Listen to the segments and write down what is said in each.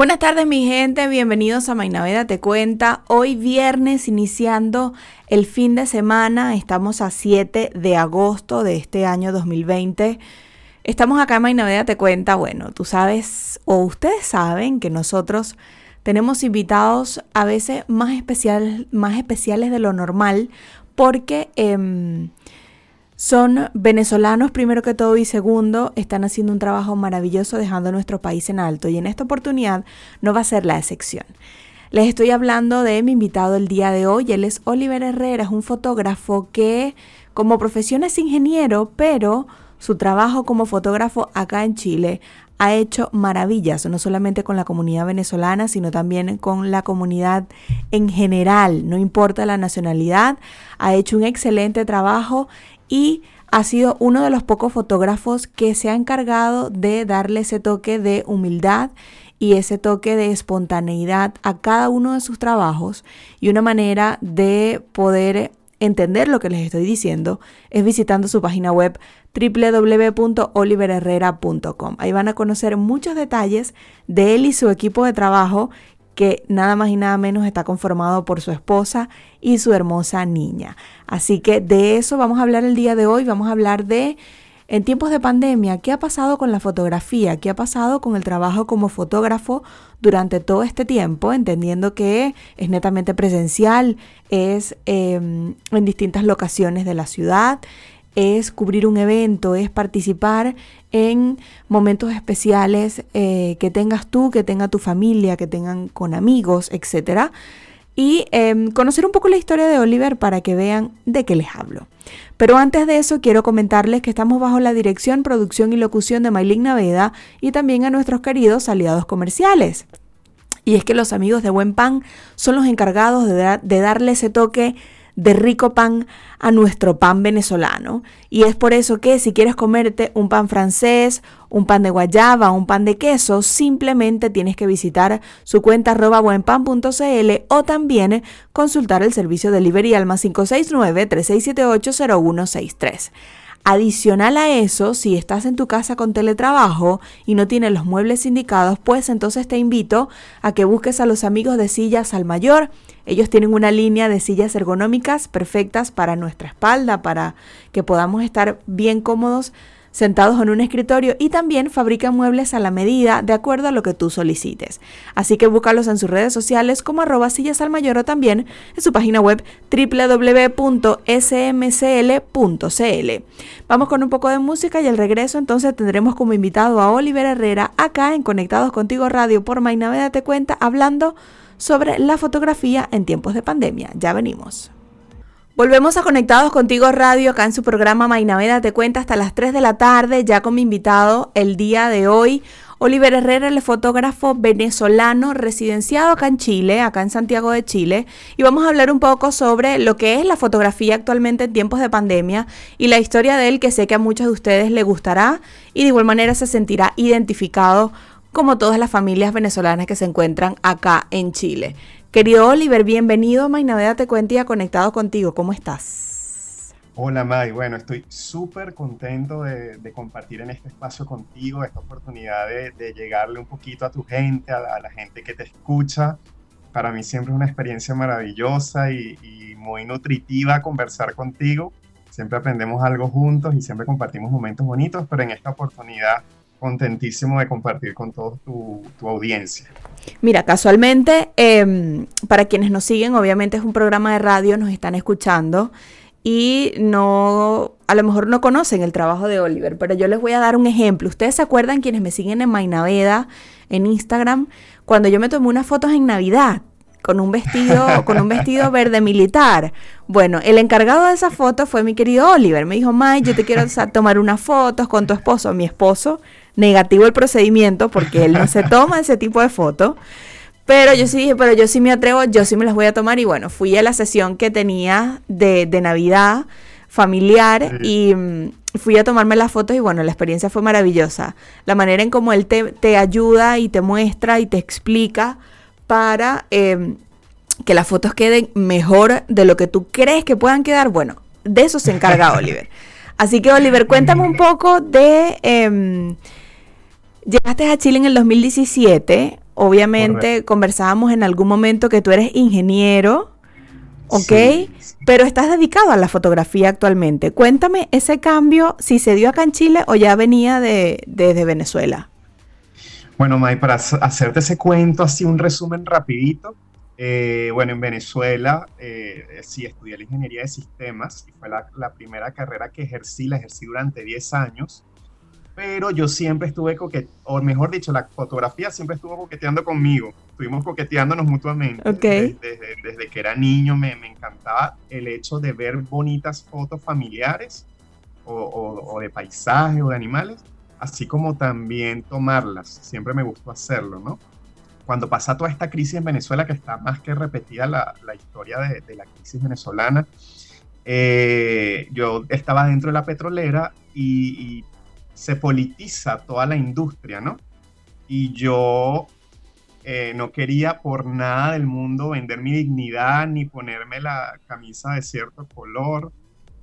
Buenas tardes mi gente, bienvenidos a Mainaveda Te Cuenta. Hoy viernes iniciando el fin de semana, estamos a 7 de agosto de este año 2020. Estamos acá en Mainaveda Te Cuenta, bueno, tú sabes o ustedes saben que nosotros tenemos invitados a veces más, más especiales de lo normal porque... Em, son venezolanos primero que todo y segundo, están haciendo un trabajo maravilloso dejando nuestro país en alto y en esta oportunidad no va a ser la excepción. Les estoy hablando de mi invitado el día de hoy, él es Oliver Herrera, es un fotógrafo que como profesión es ingeniero, pero su trabajo como fotógrafo acá en Chile ha hecho maravillas, no solamente con la comunidad venezolana, sino también con la comunidad en general, no importa la nacionalidad, ha hecho un excelente trabajo y ha sido uno de los pocos fotógrafos que se ha encargado de darle ese toque de humildad y ese toque de espontaneidad a cada uno de sus trabajos y una manera de poder entender lo que les estoy diciendo es visitando su página web www.oliverherrera.com. Ahí van a conocer muchos detalles de él y su equipo de trabajo que nada más y nada menos está conformado por su esposa y su hermosa niña. Así que de eso vamos a hablar el día de hoy, vamos a hablar de en tiempos de pandemia, ¿qué ha pasado con la fotografía? ¿Qué ha pasado con el trabajo como fotógrafo durante todo este tiempo? Entendiendo que es netamente presencial, es em, en distintas locaciones de la ciudad, es cubrir un evento, es participar en momentos especiales eh, que tengas tú, que tenga tu familia, que tengan con amigos, etc. Y em, conocer un poco la historia de Oliver para que vean de qué les hablo. Pero antes de eso quiero comentarles que estamos bajo la dirección, producción y locución de Maylin Naveda y también a nuestros queridos aliados comerciales. Y es que los amigos de Buen Pan son los encargados de, de darle ese toque de rico pan a nuestro pan venezolano. Y es por eso que si quieres comerte un pan francés, un pan de guayaba, un pan de queso, simplemente tienes que visitar su cuenta arroba buenpan.cl o también consultar el servicio delivery alma 569-3678-0163. Adicional a eso, si estás en tu casa con teletrabajo y no tienes los muebles indicados, pues entonces te invito a que busques a los amigos de Sillas al Mayor. Ellos tienen una línea de sillas ergonómicas perfectas para nuestra espalda, para que podamos estar bien cómodos sentados en un escritorio y también fabrican muebles a la medida de acuerdo a lo que tú solicites. Así que búscalos en sus redes sociales como arroba sillas al mayor o también en su página web www.smcl.cl. Vamos con un poco de música y al regreso entonces tendremos como invitado a Oliver Herrera acá en Conectados Contigo Radio por Mainaveda Te Cuenta hablando sobre la fotografía en tiempos de pandemia. Ya venimos. Volvemos a Conectados Contigo Radio, acá en su programa Mainaveda Te Cuenta hasta las 3 de la tarde, ya con mi invitado el día de hoy, Oliver Herrera, el fotógrafo venezolano residenciado acá en Chile, acá en Santiago de Chile, y vamos a hablar un poco sobre lo que es la fotografía actualmente en tiempos de pandemia y la historia de él que sé que a muchos de ustedes le gustará y de igual manera se sentirá identificado como todas las familias venezolanas que se encuentran acá en Chile. Querido Oliver, bienvenido a Mainaveda Te Cuenta Conectado contigo. ¿Cómo estás? Hola May, bueno, estoy súper contento de, compartir en este espacio contigo, esta oportunidad de, llegarle un poquito a tu gente, a la, gente que te escucha. Para mí siempre es una experiencia maravillosa y muy nutritiva conversar contigo. Siempre aprendemos algo juntos y siempre compartimos momentos bonitos, pero en esta oportunidad contentísimo de compartir con toda tu, audiencia. Mira, casualmente, em, para quienes nos siguen, obviamente es un programa de radio, nos están escuchando y no, a lo mejor no conocen el trabajo de Oliver, pero yo les voy a dar un ejemplo. Ustedes se acuerdan quienes me siguen en Mainaveda, en Instagram, cuando yo me tomé unas fotos en Navidad con un vestido, con un vestido verde militar. Bueno, el encargado de esa foto fue mi querido Oliver. Me dijo, May, yo te quiero tomar unas fotos con tu esposo. Mi esposo negativo el procedimiento porque él no se toma ese tipo de fotos. Pero yo sí dije, pero yo sí me atrevo, yo sí me las voy a tomar. Y bueno, fui a la sesión que tenía de, de Navidad familiar y mm, fui a tomarme las fotos y bueno, la experiencia fue maravillosa. La manera en cómo él te, ayuda y te muestra y te explica para em, que las fotos queden mejor de lo que tú crees que puedan quedar. Bueno, de eso se encarga Oliver. Así que Oliver, cuéntame un poco de... Em, llegaste a Chile en el 2017. Obviamente conversábamos en algún momento que tú eres ingeniero. ¿ok? Pero estás dedicado a la fotografía actualmente. Cuéntame ese cambio, si se dio acá en Chile o ya venía de, desde Venezuela. Bueno, May, para hacerte ese cuento, así un resumen rapidito. Eh, bueno, en Venezuela eh, sí estudié la ingeniería de sistemas y fue la, la primera carrera que ejercí, la ejercí durante 10 años pero yo siempre estuve coqueteando, o mejor dicho, la fotografía siempre estuvo coqueteando conmigo, estuvimos coqueteándonos mutuamente. Okay. Desde, que era niño me, me, encantaba el hecho de ver bonitas fotos familiares o, o, de paisajes o de animales, así como también tomarlas, siempre me gustó hacerlo, ¿no? Cuando pasa toda esta crisis en Venezuela, que está más que repetida la, la historia de, de, la crisis venezolana, eh, yo estaba dentro de la petrolera y, y se politiza toda la industria, ¿no? Y yo eh, no quería por nada del mundo vender mi dignidad ni ponerme la camisa de cierto color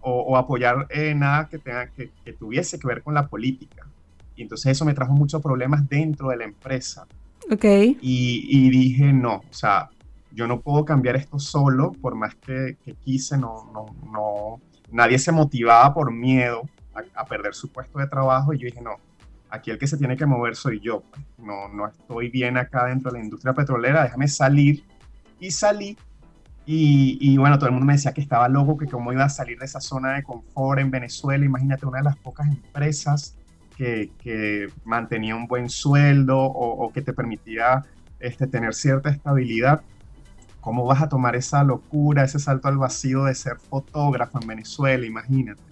o, apoyar eh, nada que, tenga, que, tuviese que ver con la política. Y entonces eso me trajo muchos problemas dentro de la empresa. Ok. Y, dije, no, o sea, yo no puedo cambiar esto solo, por más que, quise, no, no, no, nadie se motivaba por miedo a, perder su puesto de trabajo y yo dije, no, aquí el que se tiene que mover soy yo, pues. no, no estoy bien acá dentro de la industria petrolera, déjame salir y salí. Y, y, bueno, todo el mundo me decía que estaba loco, que cómo iba a salir de esa zona de confort en Venezuela. Imagínate, una de las pocas empresas que, que mantenía un buen sueldo o, o, que te permitía este, tener cierta estabilidad. ¿Cómo vas a tomar esa locura, ese salto al vacío de ser fotógrafo en Venezuela? Imagínate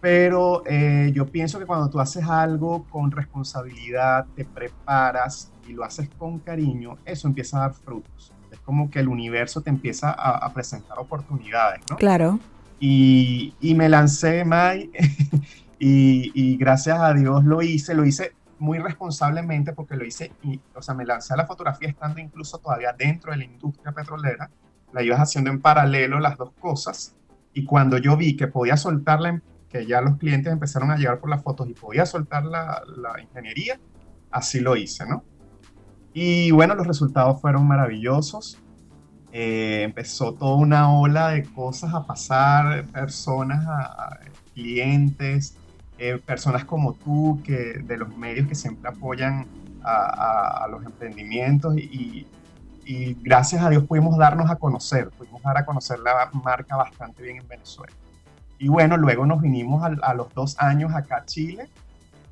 pero eh, yo pienso que cuando tú haces algo con responsabilidad, te preparas y lo haces con cariño, eso empieza a dar frutos. Es como que el universo te empieza a, presentar oportunidades, ¿no? Claro. Y, y me lancé, May, y, y, gracias a Dios lo hice, lo hice muy responsablemente porque lo hice, y, o sea, me lancé a la fotografía estando incluso todavía dentro de la industria petrolera, la ibas haciendo en paralelo las dos cosas, y cuando yo vi que podía soltarla que ya los clientes empezaron a llegar por las fotos y podía soltar la, la ingeniería, así lo hice, ¿no? Y bueno, los resultados fueron maravillosos. Eh, empezó toda una ola de cosas a pasar, personas, a, clientes, eh, personas como tú, que, de los medios que siempre apoyan a, a los emprendimientos y, y, gracias a Dios pudimos darnos a conocer, pudimos dar a conocer la marca bastante bien en Venezuela. Y bueno, luego nos vinimos a, los dos años acá a Chile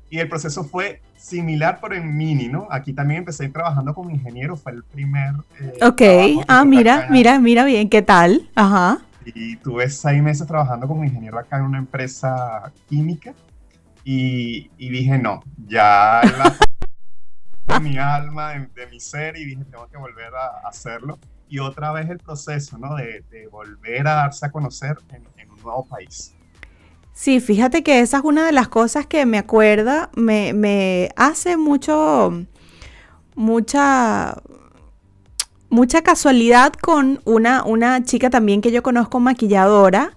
y el proceso fue similar pero en mini, ¿no? Aquí también empecé trabajando como ingeniero, fue el primer... Eh, ok, ah, mira, mira, mira bien, ¿qué tal? Ajá. Y tuve seis meses trabajando como ingeniero acá en una empresa química y, dije, no, ya la... mi alma, de, mi ser y dije, tengo que volver a hacerlo. Y otra vez el proceso, ¿no? De, volver a darse a conocer en, nuevo país. Sí, fíjate que esa es una de las cosas que me acuerda, me, me hace mucho, mucha, mucha casualidad con una, una chica también que yo conozco maquilladora,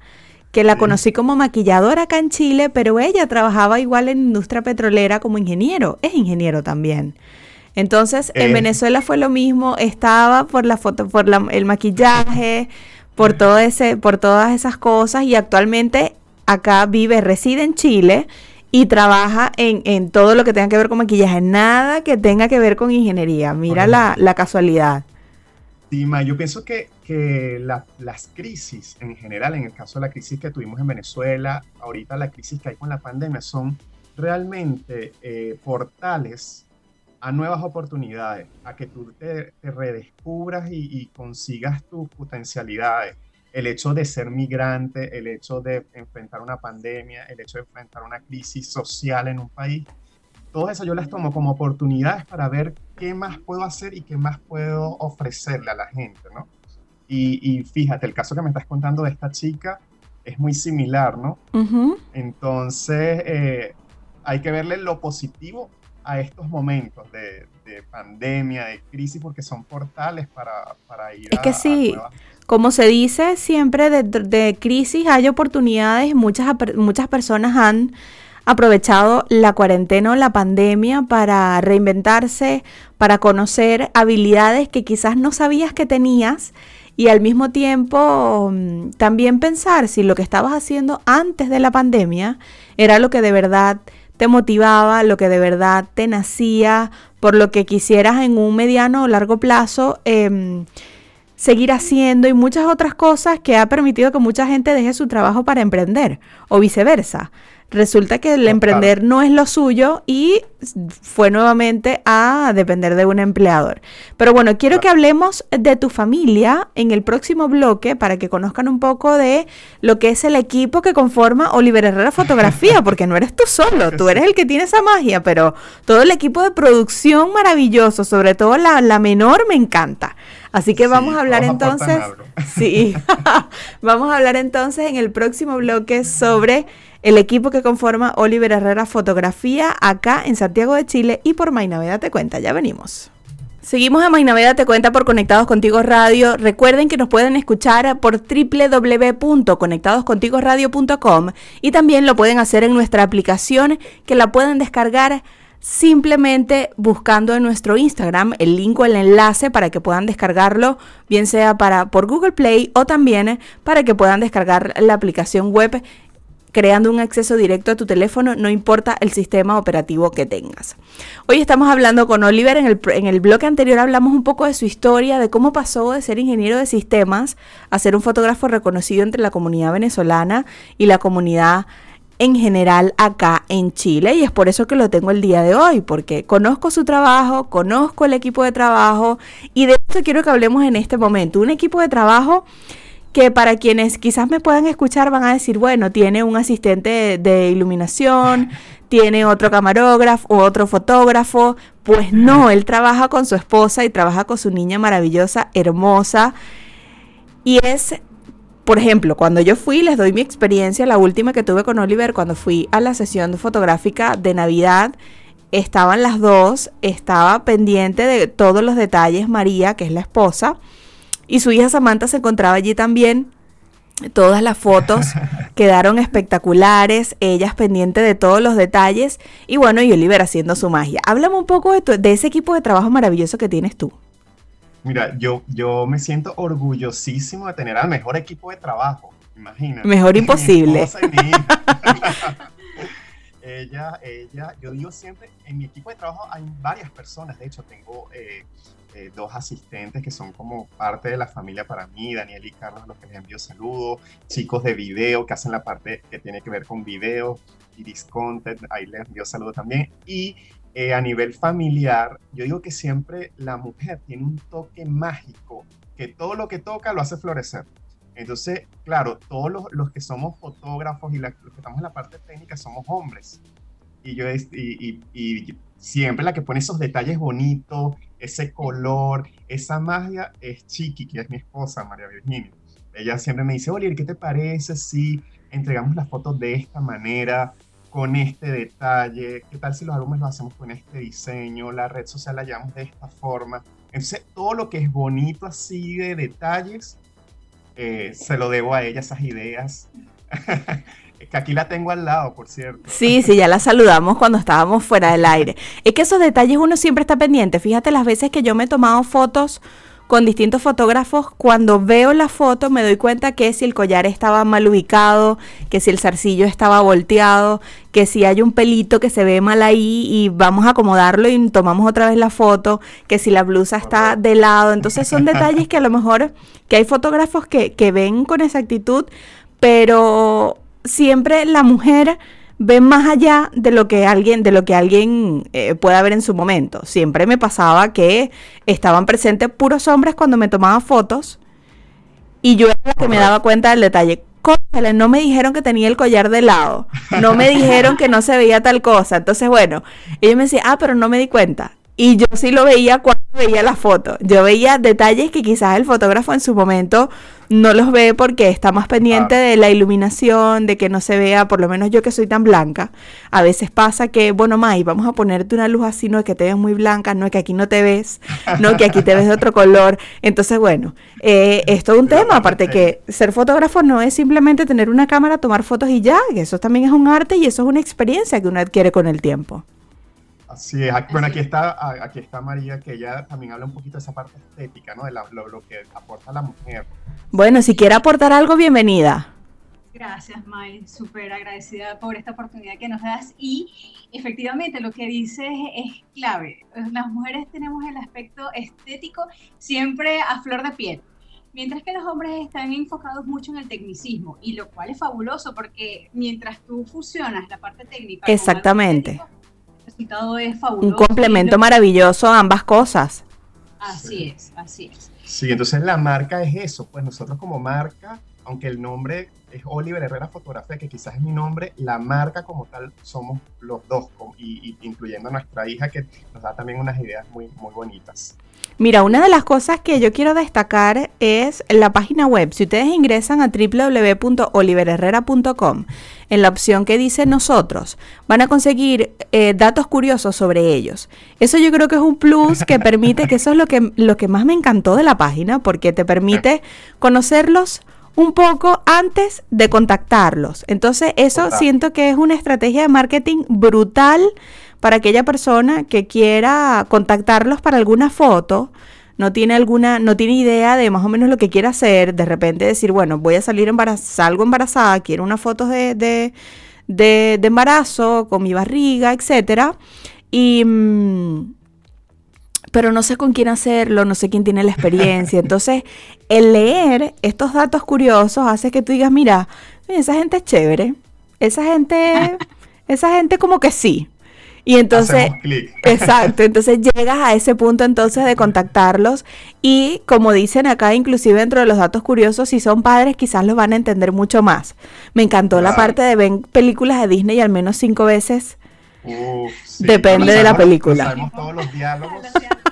que la conocí como maquilladora acá en Chile, pero ella trabajaba igual en industria petrolera como ingeniero, es ingeniero también. Entonces, en eh. Venezuela fue lo mismo, estaba por la foto, por el maquillaje, por todo ese, por todas esas cosas y actualmente acá vive, reside en Chile y trabaja en, todo lo que tenga que ver con maquillaje, nada que tenga que ver con ingeniería. Mira la, casualidad. Sí, yo pienso que, las crisis en general, en el caso de la crisis que tuvimos en Venezuela, ahorita la crisis que hay con la pandemia, son realmente eh, portales a nuevas oportunidades, a que tú te, redescubras y, consigas tus potencialidades. El hecho de ser migrante, el hecho de enfrentar una pandemia, el hecho de enfrentar una crisis social en un país, todo eso yo las tomo como oportunidades para ver qué más puedo hacer y qué más puedo ofrecerle a la gente, ¿no? Y, fíjate, el caso que me estás contando de esta chica es muy similar, ¿no? Entonces, eh, hay que verle lo positivo a estos momentos de, pandemia, de crisis, porque son portales para, para ir es que sí. Como se dice siempre, de, de, crisis hay oportunidades. Muchas, muchas personas han aprovechado la cuarentena o la pandemia para reinventarse, para conocer habilidades que quizás no sabías que tenías y al mismo tiempo mm, también pensar si lo que estabas haciendo antes de la pandemia era lo que de verdad te motivaba, lo que de verdad te nacía, por lo que quisieras en un mediano o largo plazo em, seguir haciendo y muchas otras cosas que ha permitido que mucha gente deje su trabajo para emprender o viceversa resulta que el emprender no es lo suyo y fue nuevamente a depender de un empleador. Pero bueno, quiero que hablemos de tu familia en el próximo bloque para que conozcan un poco de lo que es el equipo que conforma Oliver Herrera Fotografía, porque no eres tú solo, tú eres el que tiene esa magia, pero todo el equipo de producción maravilloso, sobre todo la, la menor, me encanta. Así que vamos a hablar entonces, sí, vamos a hablar entonces en el próximo bloque sobre el equipo que conforma Oliver Herrera Fotografía acá en Santiago de Chile y por Mainaveda Te Cuenta. Ya venimos. Seguimos a Mainaveda Te Cuenta por Conectados Contigo Radio. Recuerden que nos pueden escuchar por www.conectadoscontigoradio.com y también lo pueden hacer en nuestra aplicación que la pueden descargar simplemente buscando en nuestro Instagram el link o el enlace para que puedan descargarlo, bien sea para por Google Play o también para que puedan descargar la aplicación web creando un acceso directo a tu teléfono, no importa el sistema operativo que tengas. Hoy estamos hablando con Oliver, en el, en el bloque anterior hablamos un poco de su historia, de cómo pasó de ser ingeniero de sistemas a ser un fotógrafo reconocido entre la comunidad venezolana y la comunidad en general acá en Chile y es por eso que lo tengo el día de hoy, porque conozco su trabajo, conozco el equipo de trabajo y de eso quiero que hablemos en este momento. Un equipo de trabajo que para quienes quizás me puedan escuchar van a decir, bueno, tiene un asistente de iluminación, tiene otro camarógrafo o otro fotógrafo. Pues no, él trabaja con su esposa y trabaja con su niña maravillosa, hermosa. Y es, por ejemplo, cuando yo fui, les doy mi experiencia, la última que tuve con Oliver, cuando fui a la sesión fotográfica de Navidad, estaban las dos, estaba pendiente de todos los detalles María, que es la esposa, y su hija Samantha se encontraba allí también. Todas las fotos quedaron espectaculares, ellas pendientes de todos los detalles y bueno, y Oliver haciendo su magia. Háblame un poco de, de ese equipo de trabajo maravilloso que tienes tú. Mira, yo, yo me siento orgullosísimo de tener al mejor equipo de trabajo, imagínate. Mejor imposible. ella, ella, yo digo siempre, en mi equipo de trabajo hay varias personas, de hecho tengo eh, eh, dos asistentes que son como parte de la familia para mí, Daniel y Carlos, los que les envío saludos, chicos de video que hacen la parte que tiene que ver con video, Iris Content, ahí les envío saludos también. Y eh, a nivel familiar, yo digo que siempre la mujer tiene un toque mágico, que todo lo que toca lo hace florecer. Entonces, claro, todos los, que somos fotógrafos y los que estamos en la parte técnica somos hombres. Y yo y, y siempre la que pone esos detalles bonitos, ese color, esa magia es Chiqui, que es mi esposa, María Virginia. Ella siempre me dice, Oliver, ¿qué te parece si entregamos las fotos de esta manera, con este detalle? ¿Qué tal si los álbumes lo hacemos con este diseño? La red social la llevamos de esta forma. Entonces, todo lo que es bonito así de detalles, eh, se lo debo a ella, esas ideas. que aquí la tengo al lado, por cierto. Sí, sí, ya la saludamos cuando estábamos fuera del aire. Es que esos detalles uno siempre está pendiente. Fíjate las veces que yo me he tomado fotos con distintos fotógrafos, cuando veo la foto me doy cuenta que si el collar estaba mal ubicado, que si el zarcillo estaba volteado, que si hay un pelito que se ve mal ahí y vamos a acomodarlo y tomamos otra vez la foto, que si la blusa está de lado. Entonces son detalles que a lo mejor que hay fotógrafos que, que ven con exactitud, pero siempre la mujer ve más allá de lo que alguien, de lo que alguien eh, pueda ver en su momento. Siempre me pasaba que estaban presentes puros hombres cuando me tomaba fotos y yo era la que me daba cuenta del detalle. cónchale, no me dijeron que tenía el collar de lado, no me dijeron que no se veía tal cosa. Entonces, bueno, ella me decía, ah, pero no me di cuenta. Y yo sí lo veía cuando veía la foto. Yo veía detalles que quizás el fotógrafo en su momento no los ve porque está más pendiente de la iluminación, de que no se vea, por lo menos yo que soy tan blanca. A veces pasa que, bueno, May, vamos a ponerte una luz así, no es que te ves muy blanca, no es que aquí no te ves, no que aquí te ves de otro color. Entonces, bueno, eh, es todo un tema. Aparte que ser fotógrafo no es simplemente tener una cámara, tomar fotos y ya, eso también es un arte y eso es una experiencia que uno adquiere con el tiempo. Así es. Bueno, aquí está, aquí está María, que ella también habla un poquito de esa parte estética, ¿no? De lo, que aporta la mujer. Bueno, si quiere aportar algo, bienvenida. Gracias, May. Súper agradecida por esta oportunidad que nos das. Y efectivamente, lo que dices es clave. Las mujeres tenemos el aspecto estético siempre a flor de piel. Mientras que los hombres están enfocados mucho en el tecnicismo, y lo cual es fabuloso porque mientras tú fusionas la parte técnica. Exactamente resultado es fabuloso. Un complemento maravilloso a ambas cosas. Así es, así es. Sí, entonces la marca es eso, pues nosotros como marca, aunque el nombre es Oliver Herrera Fotografía, que quizás es mi nombre, la marca como tal somos los dos, y, incluyendo a nuestra hija que nos da también unas ideas muy, muy bonitas. Mira, una de las cosas que yo quiero destacar es la página web. Si ustedes ingresan a www.oliverherrera.com, en la opción que dice nosotros, van a conseguir eh, datos curiosos sobre ellos. Eso yo creo que es un plus que permite, que eso es lo que, lo que más me encantó de la página, porque te permite conocerlos un poco antes de contactarlos. Entonces, eso siento que es una estrategia de marketing brutal para aquella persona que quiera contactarlos para alguna foto, no tiene alguna, no tiene idea de más o menos lo que quiere hacer, de repente decir, bueno, voy a salir embarazada, salgo embarazada, quiero unas fotos de, de, de, embarazo con mi barriga, etcétera, y mm, pero no sé con quién hacerlo, no sé quién tiene la experiencia. Entonces, el leer estos datos curiosos hace que tú digas, mira, esa gente es chévere, esa gente, esa gente como que sí. Y entonces, exacto, entonces llegas a ese punto entonces de contactarlos y como dicen acá, inclusive dentro de los datos curiosos, si son padres quizás los van a entender mucho más. Me encantó la parte de ven películas de Disney al menos cinco veces. Depende de la película. Sabemos todos los diálogos.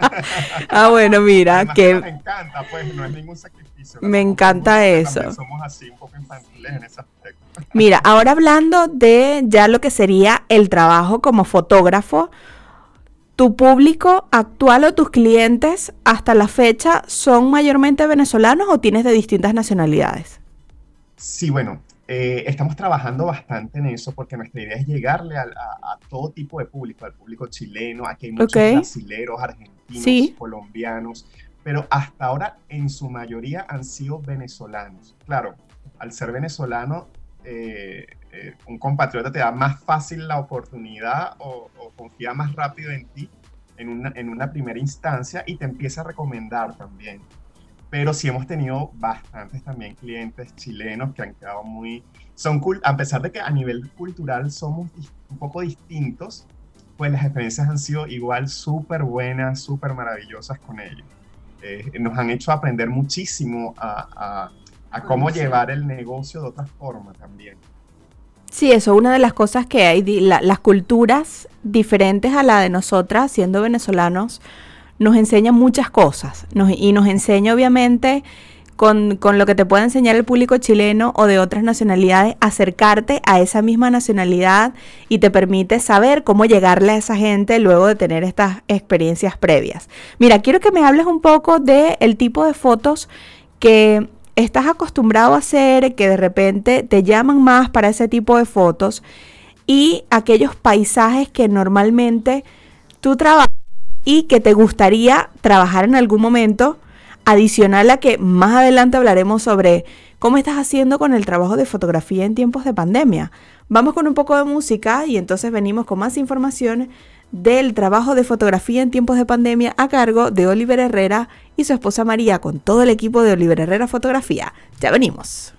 ah, bueno, mira, que... Me encanta, pues no es ningún sacrificio. Me encanta eso. Somos así un poco infantiles en ese aspecto. Mira, ahora hablando de ya lo que sería el trabajo como fotógrafo, ¿tu público actual o tus clientes hasta la fecha son mayormente venezolanos o tienes de distintas nacionalidades? Sí, bueno, eh, estamos trabajando bastante en eso porque nuestra idea es llegarle a, todo tipo de público, al público chileno, aquí hay muchos brasileros, argentinos, colombianos, pero hasta ahora en su mayoría han sido venezolanos. Claro, al ser venezolano eh, eh, un compatriota te da más fácil la oportunidad o, confía más rápido en ti en una, en una, primera instancia y te empieza a recomendar también. Pero sí hemos tenido bastantes también clientes chilenos que han quedado muy... Son cool, a pesar de que a nivel cultural somos un poco distintos, pues las experiencias han sido igual súper buenas, súper maravillosas con ellos. Eh, nos han hecho aprender muchísimo a cómo llevar el negocio de otra forma también. Sí, eso es una de las cosas que hay, las culturas diferentes a la de nosotras, siendo venezolanos, nos enseñan muchas cosas y nos enseña obviamente con, con, lo que te puede enseñar el público chileno o de otras nacionalidades, acercarte a esa misma nacionalidad y te permite saber cómo llegarle a esa gente luego de tener estas experiencias previas. Mira, quiero que me hables un poco del el tipo de fotos que estás acostumbrado a hacer, que de repente te llaman más para ese tipo de fotos y aquellos paisajes que normalmente tú trabajas y que te gustaría trabajar en algún momento, adicional a que más adelante hablaremos sobre cómo estás haciendo con el trabajo de fotografía en tiempos de pandemia. Vamos con un poco de música y entonces venimos con más información del trabajo de fotografía en tiempos de pandemia a cargo de Oliver Herrera y su esposa María con todo el equipo de Oliver Herrera Fotografía. Ya venimos.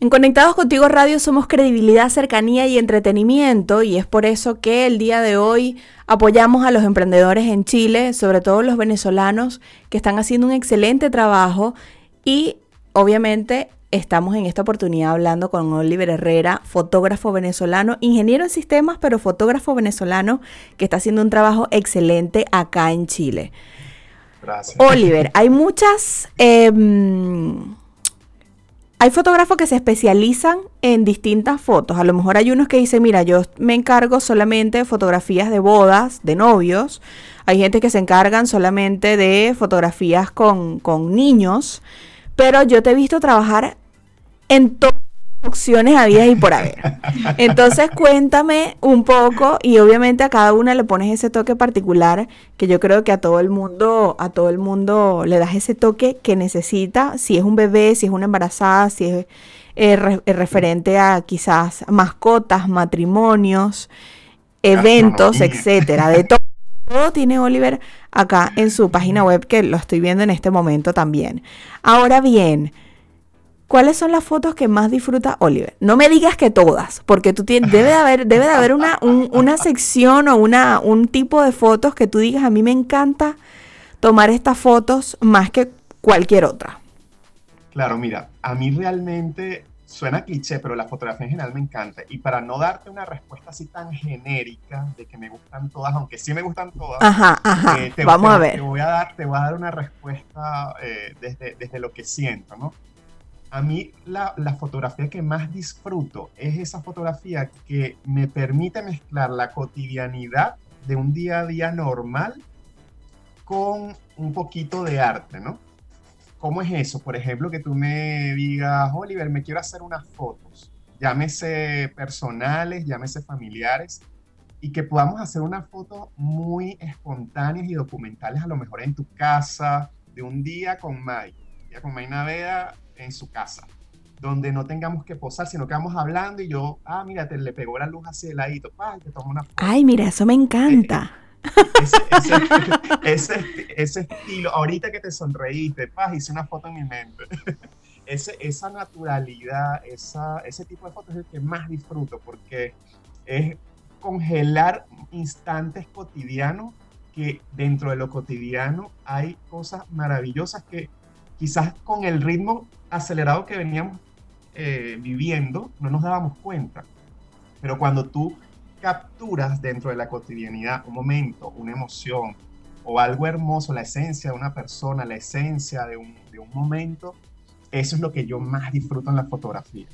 En Conectados Contigo Radio somos credibilidad, cercanía y entretenimiento y es por eso que el día de hoy apoyamos a los emprendedores en Chile, sobre todo los venezolanos que están haciendo un excelente trabajo y obviamente estamos en esta oportunidad hablando con Oliver Herrera, fotógrafo venezolano, ingeniero en sistemas, pero fotógrafo venezolano que está haciendo un trabajo excelente acá en Chile. Gracias. Oliver, hay muchas... Em, hay fotógrafos que se especializan en distintas fotos. A lo mejor hay unos que dicen, mira, yo me encargo solamente de fotografías de bodas, de novios. Hay gente que se encargan solamente de fotografías con, con niños. Pero yo te he visto trabajar en todas las opciones habidas y por haber. Entonces cuéntame un poco y obviamente a cada una le pones ese toque particular que yo creo que a todo el mundo, a todo el mundo le das ese toque que necesita, si es un bebé, si es una embarazada, si es eh, referente a quizás mascotas, matrimonios, eventos, etcétera, de todo. Todo tiene Oliver acá en su página web que lo estoy viendo en este momento también. Ahora bien, ¿cuáles son las fotos que más disfruta Oliver? No me digas que todas, porque tú tienes, debe de haber, debe de haber una, una sección o una, un tipo de fotos que tú digas, a mí me encanta tomar estas fotos más que cualquier otra. Claro, mira, a mí realmente suena cliché, pero la fotografía en general me encanta. Y para no darte una respuesta así tan genérica de que me gustan todas, aunque sí me gustan todas, ajá, ajá. Eh, te, vamos a ver. Te voy a dar, te voy a dar una respuesta eh, desde, desde lo que siento, ¿no? A mí la, la, fotografía que más disfruto es esa fotografía que me permite mezclar la cotidianidad de un día a día normal con un poquito de arte, ¿no? ¿Cómo es eso? Por ejemplo, que tú me digas, Oliver, me quiero hacer unas fotos, llámese personales, llámese familiares, y que podamos hacer unas fotos muy espontáneas y documentales, a lo mejor en tu casa, de un día con May, con May Naveda en su casa, donde no tengamos que posar, sino que vamos hablando y yo, ah, mira, te le pegó la luz así de ladito, pa, te tomo una foto. Ay, mira, eso me encanta. Eh, ese, ese, estilo, ahorita que te sonreíste, paz, hice una foto en mi mente. Ese, esa naturalidad, esa, ese tipo de fotos es el que más disfruto porque es congelar instantes cotidianos que dentro de lo cotidiano hay cosas maravillosas que quizás con el ritmo acelerado que veníamos eh, viviendo no nos dábamos cuenta. Pero cuando tú capturas dentro de la cotidianidad un momento, una emoción o algo hermoso, la esencia de una persona, la esencia de un, de un momento, eso es lo que yo más disfruto en la fotografía.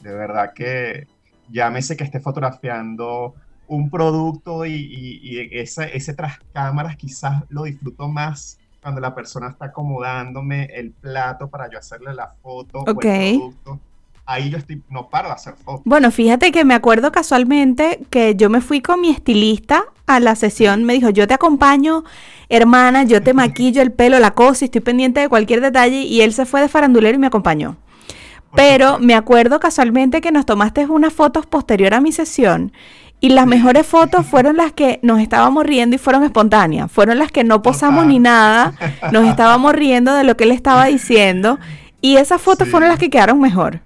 De verdad que llámese que esté fotografiando un producto y, y, ese, ese tras cámaras quizás lo disfruto más cuando la persona está acomodándome el plato para yo hacerle la foto o el producto ahí yo estoy, no paro de hacer fotos. Bueno, fíjate que me acuerdo casualmente que yo me fui con mi estilista a la sesión, me dijo, yo te acompaño, hermana, yo te maquillo el pelo, la cosa, y estoy pendiente de cualquier detalle, y él se fue de farandulero y me acompañó. Pero me acuerdo casualmente que nos tomaste unas fotos posterior a mi sesión y las mejores fotos fueron las que nos estábamos riendo y fueron espontáneas. Fueron las que no posamos ni nada, nos estábamos riendo de lo que él estaba diciendo y esas fotos fueron las que quedaron mejor.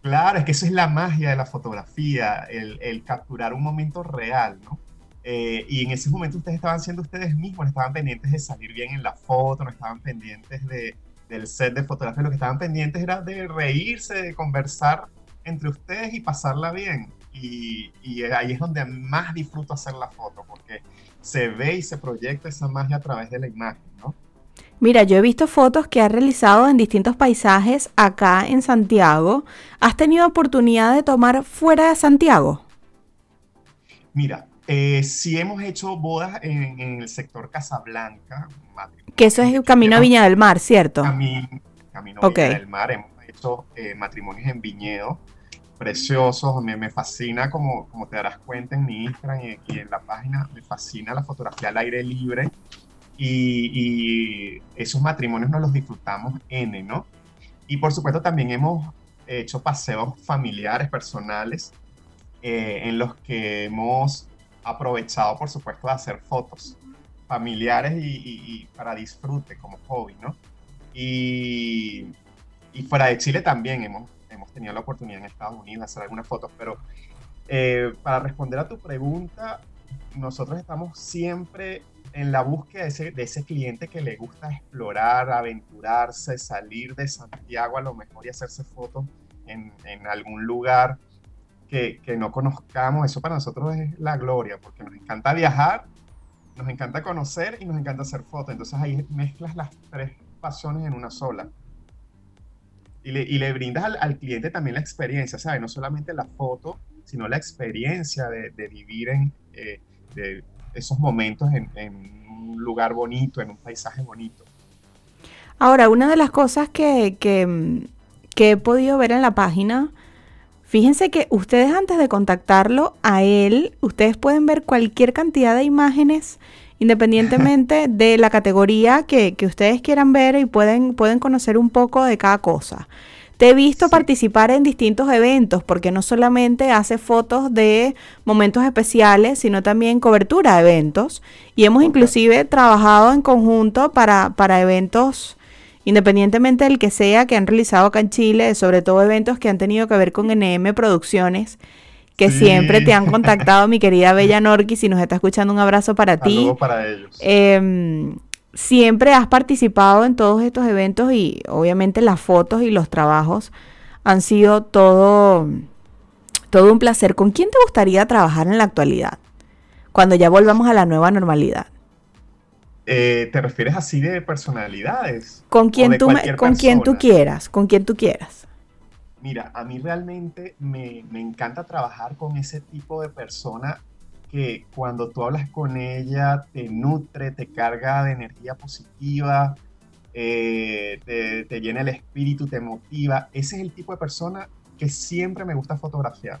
Claro, es que eso es la magia de la fotografía, el, capturar un momento real, ¿no? Eh, y en ese momento ustedes estaban siendo ustedes mismos, estaban pendientes de salir bien en la foto, no estaban pendientes de, del set de fotografía, lo que estaban pendientes era de reírse, de conversar entre ustedes y pasarla bien. Y, y ahí es donde más disfruto hacer la foto, porque se ve y se proyecta esa magia a través de la imagen, ¿no? Mira, yo he visto fotos que has realizado en distintos paisajes acá en Santiago. ¿Has tenido oportunidad de tomar fuera de Santiago? Mira, eh, sí hemos hecho bodas en, el sector Casablanca. Que eso es el Camino a Viña del Mar, ¿cierto? Camino, camino a Viña del Mar. Hemos hecho eh, matrimonios en viñedo preciosos. Me, me fascina, como, como te darás cuenta en mi Instagram y en la página, me fascina la fotografía al aire libre y, esos matrimonios nos los disfrutamos N, ¿no? Y por supuesto también hemos hecho paseos familiares, personales, eh, en los que hemos aprovechado, por supuesto, de hacer fotos familiares y, para disfrute como hobby, ¿no? Y, fuera de Chile también hemos, hemos tenido la oportunidad en Estados Unidos de hacer algunas fotos, pero eh, para responder a tu pregunta, nosotros estamos siempre en la búsqueda de ese, de ese, cliente que le gusta explorar, aventurarse, salir de Santiago a lo mejor y hacerse fotos en, en algún lugar que, que, no conozcamos, eso para nosotros es la gloria, porque nos encanta viajar, nos encanta conocer y nos encanta hacer fotos. Entonces ahí mezclas las tres pasiones en una sola. Y le, brindas al, cliente también la experiencia, ¿sabes? No solamente la foto, sino la experiencia de, vivir en... Eh, esos momentos en, un lugar bonito, en un paisaje bonito. Ahora, una de las cosas que, he podido ver en la página, fíjense que ustedes antes de contactarlo a él, ustedes pueden ver cualquier cantidad de imágenes independientemente de la categoría que, que, ustedes quieran ver y pueden, pueden conocer un poco de cada cosa. Te he visto participar en distintos eventos, porque no solamente hace fotos de momentos especiales, sino también cobertura de eventos. Y hemos inclusive trabajado en conjunto para, para eventos, independientemente del que sea, que han realizado acá en Chile, sobre todo eventos que han tenido que ver con NM Producciones que siempre te han contactado, mi querida Bella Norqui, si nos está escuchando, un abrazo para ti. para ellos. Eh, siempre has participado en todos estos eventos y obviamente las fotos y los trabajos han sido todo, todo un placer. ¿Con quién te gustaría trabajar en la actualidad? Cuando ya volvamos a la nueva normalidad. Eh, ¿Te refieres así de personalidades? Con quien, tú, con quien tú quieras, con quien tú quieras. Mira, a mí realmente me, me encanta trabajar con ese tipo de persona que cuando tú hablas con ella te nutre, te carga de energía positiva, eh, te, llena el espíritu, te motiva. Ese es el tipo de persona que siempre me gusta fotografiar.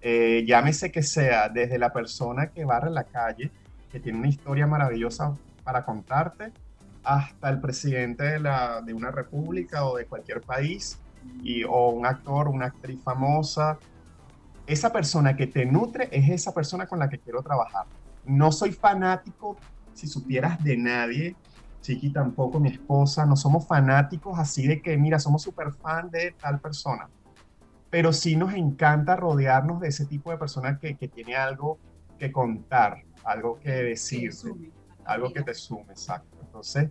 Eh, llámese que sea desde la persona que barre la calle, que tiene una historia maravillosa para contarte, hasta el presidente de, la, de una república o de cualquier país, y, o un actor, una actriz famosa, esa persona que te nutre es esa persona con la que quiero trabajar. No soy fanático, si supieras, de nadie, Chiqui tampoco, mi esposa, no somos fanáticos así de que, mira, somos súper fan de tal persona. Pero sí nos encanta rodearnos de ese tipo de persona que, que tiene algo que contar, algo que decirte, algo que te sume, exacto. Entonces,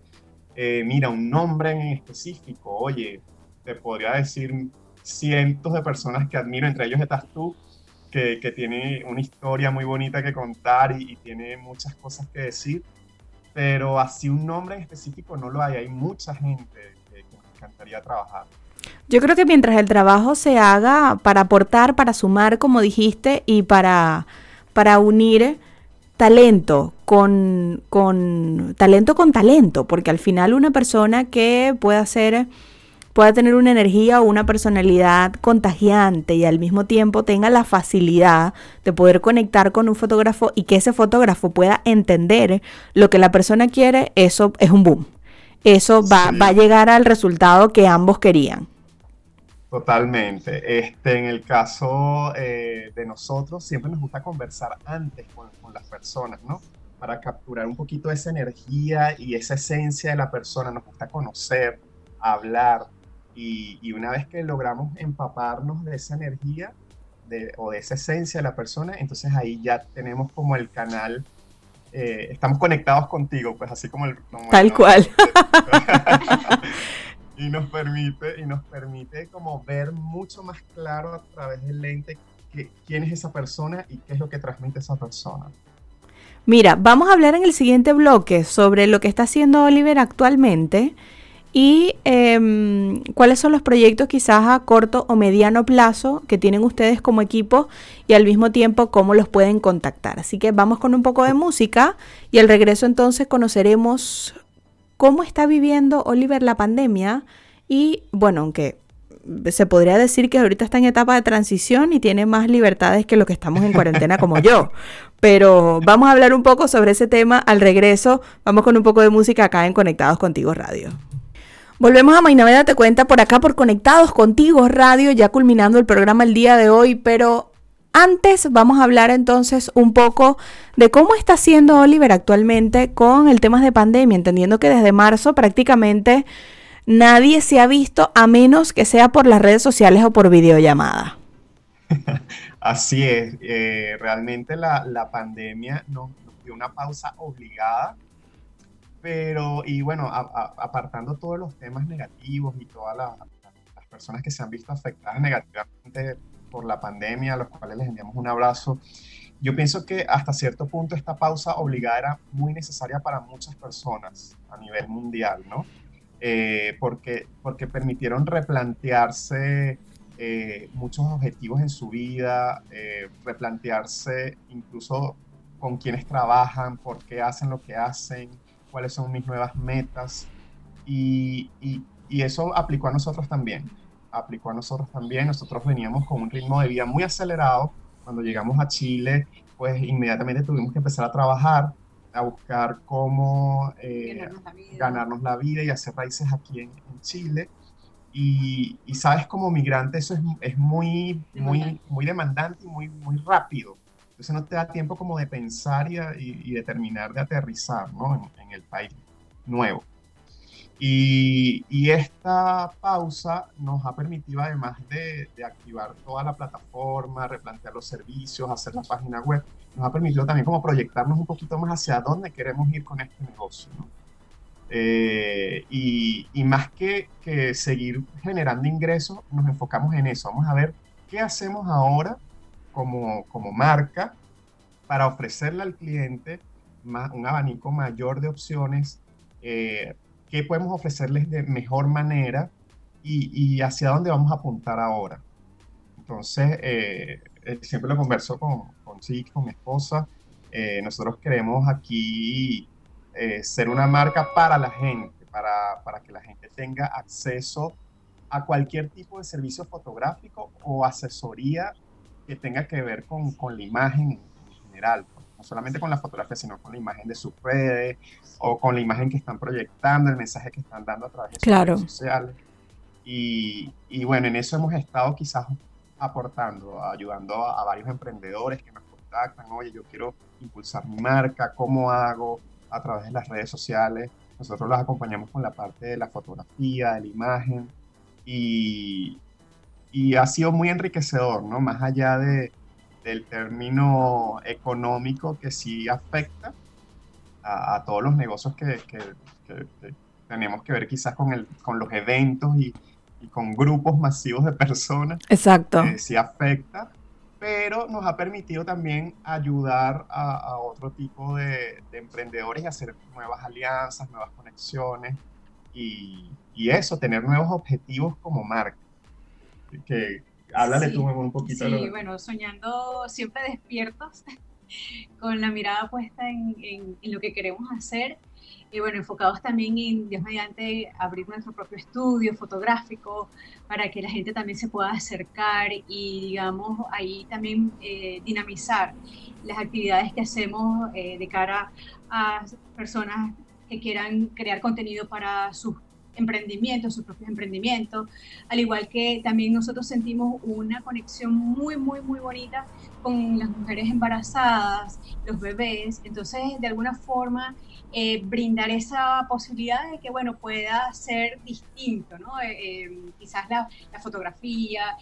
eh, mira, un nombre en específico, oye, te podría decir cientos de personas que admiro, entre ellos estás tú, que, que tiene una historia muy bonita que contar y, tiene muchas cosas que decir, pero así un nombre en específico no lo hay, hay mucha gente que, que me encantaría trabajar. Yo creo que mientras el trabajo se haga para aportar, para sumar, como dijiste, y para, para unir talento con, con talento con talento, porque al final una persona que pueda hacer pueda tener una energía o una personalidad contagiante y al mismo tiempo tenga la facilidad de poder conectar con un fotógrafo y que ese fotógrafo pueda entender lo que la persona quiere, eso es un boom. Eso va, va a llegar al resultado que ambos querían. Totalmente. Este, en el caso eh, de nosotros, siempre nos gusta conversar antes con, con, las personas, ¿no? Para capturar un poquito esa energía y esa esencia de la persona. Nos gusta conocer, hablar, y, una vez que logramos empaparnos de esa energía o de esa esencia de la persona, entonces ahí ya tenemos como el canal, eh, estamos conectados contigo, pues así como el... Tal cual. y nos permite, y nos permite como ver mucho más claro a través del lente quién es esa persona y qué es lo que transmite esa persona. Mira, vamos a hablar en el siguiente bloque sobre lo que está haciendo Oliver actualmente y em, cuáles son los proyectos quizás a corto o mediano plazo que tienen ustedes como equipo y al mismo tiempo cómo los pueden contactar. Así que vamos con un poco de música y al regreso entonces conoceremos cómo está viviendo Oliver la pandemia y bueno, aunque se podría decir que ahorita está en etapa de transición y tiene más libertades que lo que estamos en cuarentena como yo. Pero vamos a hablar un poco sobre ese tema al regreso. Vamos con un poco de música acá en Conectados Contigo Radio. Volvemos a Mainaveda Te Cuenta por acá por Conectados Contigo Radio, ya culminando el programa el día de hoy, pero antes vamos a hablar entonces un poco de cómo está haciendo Oliver actualmente con el tema de pandemia, entendiendo que desde marzo prácticamente nadie se ha visto a menos que sea por las redes sociales o por videollamada. Así es, eh, realmente la, pandemia nos, de una pausa obligada, pero, y bueno, apartando todos los temas negativos y todas las, las personas que se han visto afectadas negativamente por la pandemia, a los cuales les enviamos un abrazo, yo pienso que hasta cierto punto esta pausa obligada era muy necesaria para muchas personas a nivel mundial, ¿no? Eh, porque, porque permitieron replantearse eh, muchos objetivos en su vida, eh, replantearse incluso con quienes trabajan, por qué hacen lo que hacen, cuáles son mis nuevas metas. Y, y, y eso aplicó a nosotros también. Aplicó a nosotros también. Nosotros veníamos con un ritmo de vida muy acelerado cuando llegamos a Chile, pues inmediatamente tuvimos que empezar a trabajar, a buscar cómo eh, ganarnos, la vida y hacer raíces aquí en, Chile. Y, sabes, como migrante eso es, muy, muy, muy demandante y muy, muy rápido. Entonces no te da tiempo como de pensar y, y, de terminar de aterrizar ¿no? en el país nuevo. Y, esta pausa nos ha permitido, además de, activar toda la plataforma, replantear los servicios, hacer la página web, nos ha permitido también como proyectarnos un poquito más hacia dónde queremos ir con este negocio. Eh, y, más que, que seguir generando ingresos, nos enfocamos en eso. Vamos a ver qué hacemos ahora como, como marca para ofrecerle al cliente más, un abanico mayor de opciones eh, qué podemos ofrecerles de mejor manera y, hacia dónde vamos a apuntar ahora. Entonces, eh, eh, siempre lo converso con, con con mi esposa. Eh, nosotros queremos aquí ser una marca para la gente, para, para, que la gente tenga acceso a cualquier tipo de servicio fotográfico o asesoría que tenga que ver con, con la imagen en general solamente con la fotografía, sino con la imagen de sus redes o con la imagen que están proyectando, el mensaje que están dando a través de sus redes sociales. Y, y, bueno, en eso hemos estado quizás aportando, ayudando a, varios emprendedores que nos contactan, oye, yo quiero impulsar mi marca, ¿cómo hago? A través de las redes sociales. Nosotros los acompañamos con la parte de la fotografía, de la imagen. Y, y ha sido muy enriquecedor, ¿no? Más allá de, del término económico que sí afecta a, todos los negocios que, tenemos que ver quizás con, el, con los eventos y, con grupos masivos de personas. Exacto. sí afecta, pero nos ha permitido también ayudar a, otro tipo de, emprendedores y hacer nuevas alianzas, nuevas conexiones y, y eso, tener nuevos objetivos como marca. Que, Háblale tú un poquito. Sí, bueno, soñando siempre despiertos, con la mirada puesta en, en, lo que queremos hacer y bueno, enfocados también en, Dios mediante, abrir nuestro propio estudio fotográfico para que la gente también se pueda acercar y, digamos, ahí también eh, dinamizar las actividades que hacemos eh, de cara a personas que quieran crear contenido para sus emprendimientos, sus propios emprendimientos, al igual que también nosotros sentimos una conexión muy, muy, muy bonita con las mujeres embarazadas, los bebés, entonces de alguna forma eh, brindar esa posibilidad de que, bueno, pueda ser distinto, ¿no? Eh, eh, quizás la, fotografía,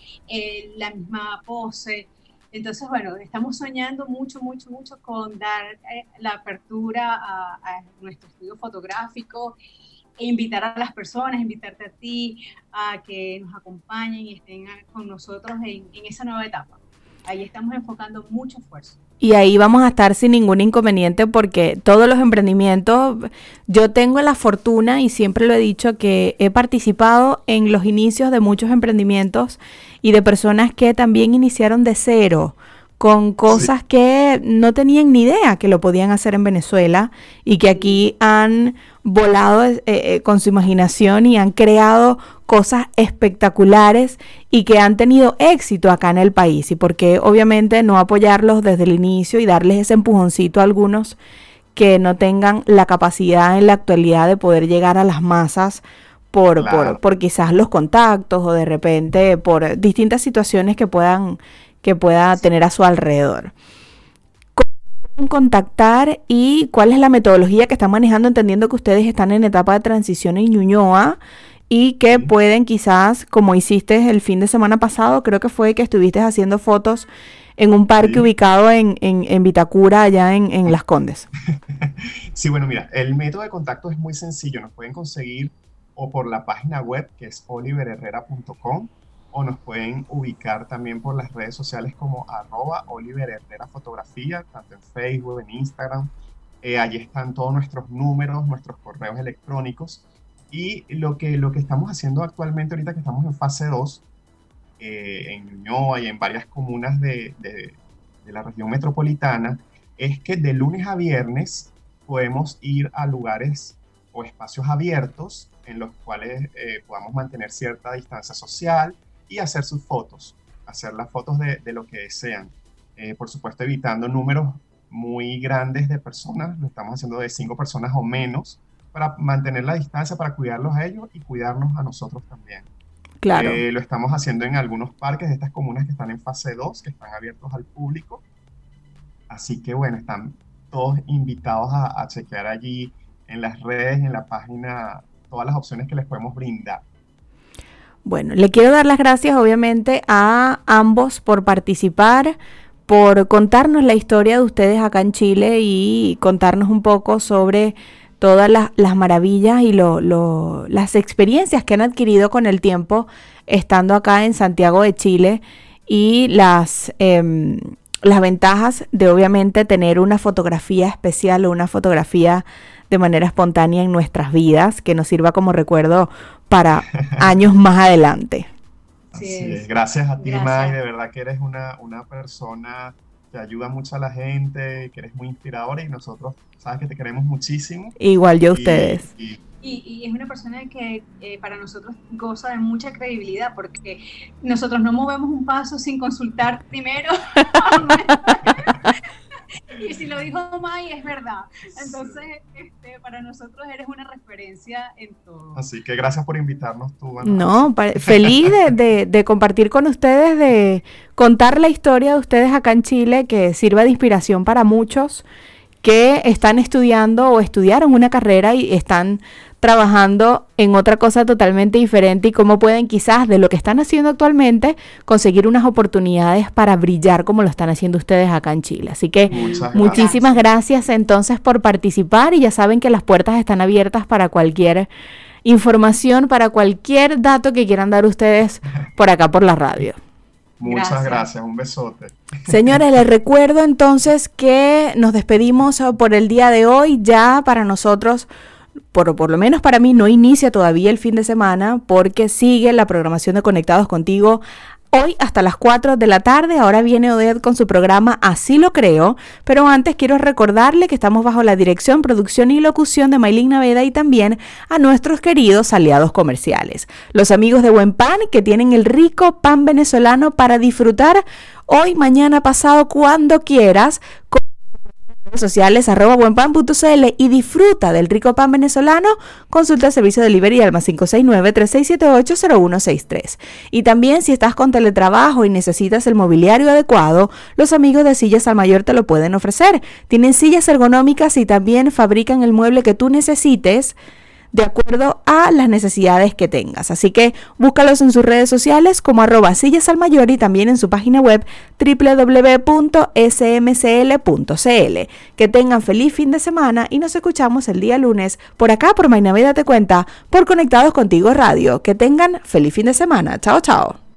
la misma pose. Entonces, bueno, estamos soñando mucho, mucho, mucho con dar la apertura a, a nuestro estudio fotográfico e invitar a las personas, invitarte a ti a que nos acompañen y estén con nosotros en, esa nueva etapa. Ahí estamos enfocando mucho esfuerzo. Y ahí vamos a estar sin ningún inconveniente porque todos los emprendimientos, yo tengo la fortuna y siempre lo he dicho que he participado en los inicios de muchos emprendimientos y de personas que también iniciaron de cero con cosas que no tenían ni idea que lo podían hacer en Venezuela y que aquí han volado eh, eh, con su imaginación y han creado cosas espectaculares y que han tenido éxito acá en el país. Y porque obviamente no apoyarlos desde el inicio y darles ese empujoncito a algunos que no tengan la capacidad en la actualidad de poder llegar a las masas por, por, por quizás los contactos o de repente por distintas situaciones que puedan que pueda tener a su alrededor. ¿Cómo contactar y cuál es la metodología que están manejando, entendiendo que ustedes están en etapa de transición en Ñuñoa y que pueden quizás, como hiciste el fin de semana pasado, creo que fue que estuviste haciendo fotos en un parque ubicado en, en, Vitacura, allá en, en Las Condes. sí, bueno, mira, el método de contacto es muy sencillo. Nos pueden conseguir o por la página web que es oliverherrera.com o nos pueden ubicar también por las redes sociales como arroba Oliver Herrera Fotografía, tanto en Facebook, en Instagram. Eh, allí están todos nuestros números, nuestros correos electrónicos. Y lo que, lo que estamos haciendo actualmente, ahorita que estamos en fase 2, eh, en Ñuñoa y en varias comunas de, de, de la región metropolitana, es que de lunes a viernes podemos ir a lugares o espacios abiertos en los cuales eh, podamos mantener cierta distancia social y hacer sus fotos, hacer las fotos de, de lo que desean. Eh, por supuesto, evitando números muy grandes de personas, lo estamos haciendo de cinco personas o menos, para mantener la distancia, para cuidarlos a ellos y cuidarnos a nosotros también. Claro. Eh, lo estamos haciendo en algunos parques de estas comunas que están en fase 2, que están abiertos al público. Así que bueno, están todos invitados a, a chequear allí en las redes, en la página, todas las opciones que les podemos brindar. Bueno, le quiero dar las gracias obviamente a ambos por participar, por contarnos la historia de ustedes acá en Chile y contarnos un poco sobre todas las, maravillas y las experiencias que han adquirido con el tiempo estando acá en Santiago de Chile y las, em, las ventajas de obviamente tener una fotografía especial o una fotografía de manera espontánea en nuestras vidas que nos sirva como recuerdo para años más adelante. Así Gracias a ti, May, de verdad que eres una, una persona que ayuda mucho a la gente, que eres muy inspiradora y nosotros, sabes que te queremos muchísimo. Igual yo a ustedes. Y, y, es una persona que eh, para nosotros goza de mucha credibilidad porque nosotros no movemos un paso sin consultar primero. y si lo dijo May, es verdad. Entonces, este, para nosotros eres una referencia en todo. Así que gracias por invitarnos tú. No, feliz de, de, compartir con ustedes, de contar la historia de ustedes acá en Chile, que sirva de inspiración para muchos que están estudiando o estudiaron una carrera y están trabajando en otra cosa totalmente diferente y cómo pueden quizás de lo que están haciendo actualmente conseguir unas oportunidades para brillar como lo están haciendo ustedes acá en Chile. Así que muchísimas gracias entonces por participar y ya saben que las puertas están abiertas para cualquier información, para cualquier dato que quieran dar ustedes por acá por la radio. Muchas gracias. un besote. Señores, les recuerdo entonces que nos despedimos por el día de hoy. Ya para nosotros por, por lo menos para mí, no inicia todavía el fin de semana porque sigue la programación de Conectados contigo Hoy hasta las 4 de la tarde, ahora viene Oded con su programa Así lo creo, pero antes quiero recordarle que estamos bajo la dirección, producción y locución de Maylin Naveda y también a nuestros queridos aliados comerciales, los amigos de Buen Pan que tienen el rico pan venezolano para disfrutar hoy, mañana, pasado, cuando quieras sociales arroba buenpan.cl y disfruta del rico pan venezolano, consulta el servicio de delivery al más 569-3678-0163. Y también si estás con teletrabajo y necesitas el mobiliario adecuado, los amigos de Sillas al Mayor te lo pueden ofrecer. Tienen sillas ergonómicas y también fabrican el mueble que tú necesites de acuerdo a las necesidades que tengas. Así que búscalos en sus redes sociales como arroba sillas al mayor y también en su página web www.smcl.cl. Que tengan feliz fin de semana y nos escuchamos el día lunes por acá por Mainavida Te Cuenta por Conectados Contigo Radio. Que tengan feliz fin de semana. Chao, chao.